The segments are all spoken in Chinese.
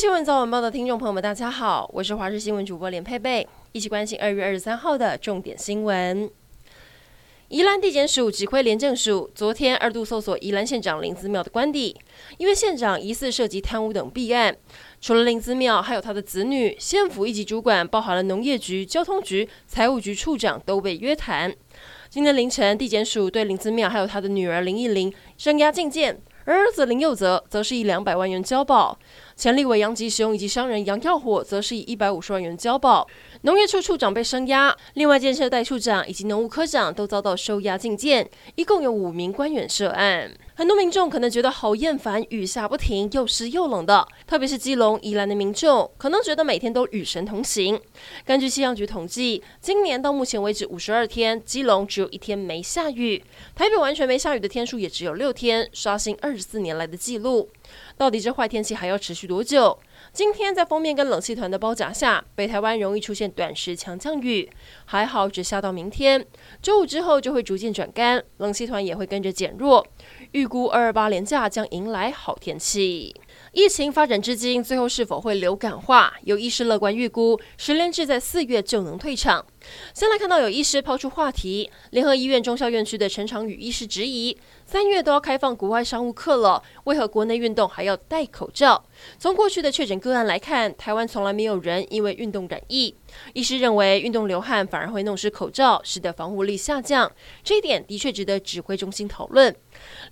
新闻早晚报的听众朋友们，大家好，我是华视新闻主播连佩佩，一起关心二月二十三号的重点新闻。宜兰地检署指挥廉政署昨天二度搜索宜兰县长林子妙的官邸，因为县长疑似涉及贪污等弊案，除了林子妙，还有他的子女、县府一级主管，包含了农业局、交通局、财务局处长都被约谈。今天凌晨，地检署对林子妙还有他的女儿林忆玲声押禁见。而儿子林佑则则是以两百万元交保，前立委杨吉雄以及商人杨耀火则是以一百五十万元交保。农业处处长被声押，另外建设代处长以及农务科长都遭到收押禁见，一共有五名官员涉案。很多民众可能觉得好厌烦，雨下不停，又湿又冷的。特别是基隆、宜兰的民众，可能觉得每天都与神同行。根据气象局统计，今年到目前为止五十二天，基隆只有一天没下雨，台北完全没下雨的天数也只有六天，刷新二十四年来的记录。到底这坏天气还要持续多久？今天在锋面跟冷气团的包夹下，北台湾容易出现短时强降雨，还好只下到明天。周五之后就会逐渐转干，冷气团也会跟着减弱。预估二二八连假将迎来好天气。疫情发展至今，最后是否会流感化？有医师乐观预估，十连制在四月就能退场。先来看到有医师抛出话题，联合医院中校院区的陈长宇医师质疑：三月都要开放国外商务客了，为何国内运动还要戴口罩？从过去的确诊个案来看，台湾从来没有人因为运动染疫。医师认为，运动流汗反而会弄湿口罩，使得防护力下降，这一点的确值得指挥中心讨论。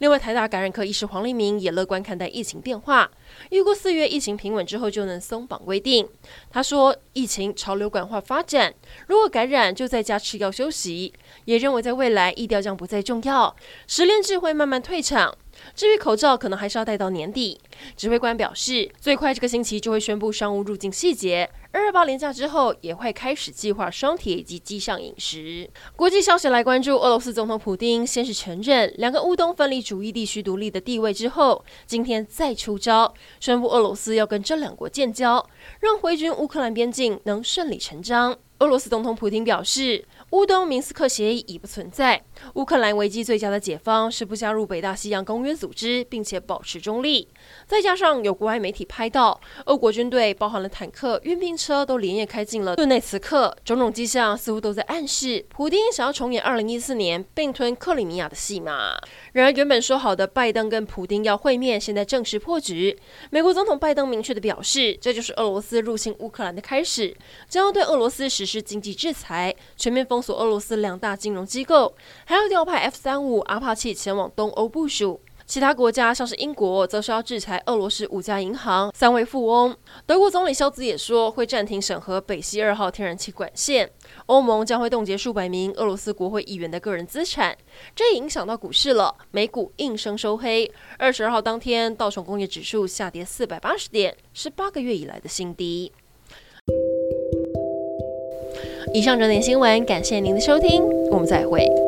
另外，台大感染科医师黄立明也乐观看待疫情变化，预估四月疫情平稳之后就能松绑规定。他说，疫情朝流感化发展，如果感感染就在家吃药休息。也认为在未来疫调将不再重要，十连制会慢慢退场。至于口罩，可能还是要戴到年底。指挥官表示，最快这个星期就会宣布商务入境细节。二二八连假之后，也会开始计划双铁以及机上饮食。国际消息来关注，俄罗斯总统普丁先是承认两个乌东分离主义地区独立的地位之后，今天再出招，宣布俄罗斯要跟这两国建交，让回军乌克兰边境能顺理成章。俄罗斯总统普京表示，乌东明斯克协议已不存在。乌克兰危机最佳的解方是不加入北大西洋公约组织，并且保持中立。再加上有国外媒体拍到，俄国军队包含了坦克、运兵车都连夜开进了顿内茨克，种种迹象似乎都在暗示，普丁想要重演2014年并吞克里米亚的戏码。然而，原本说好的拜登跟普丁要会面，现在正式破局。美国总统拜登明确地表示，这就是俄罗斯入侵乌克兰的开始，将要对俄罗斯实施经济制裁，全面封封锁俄罗斯两大金融机构，还要调派 F 三五阿帕奇前往东欧部署。其他国家像是英国，则是要制裁俄罗斯五家银行、三位富翁。德国总理肖兹也说会暂停审核北溪二号天然气管线。欧盟将会冻结数百名俄罗斯国会议员的个人资产，这也影响到股市了。美股应声收黑。二十二号当天，道琼工业指数下跌四百八十点，是八个月以来的新低。以上整点新闻，感谢您的收听，我们再会。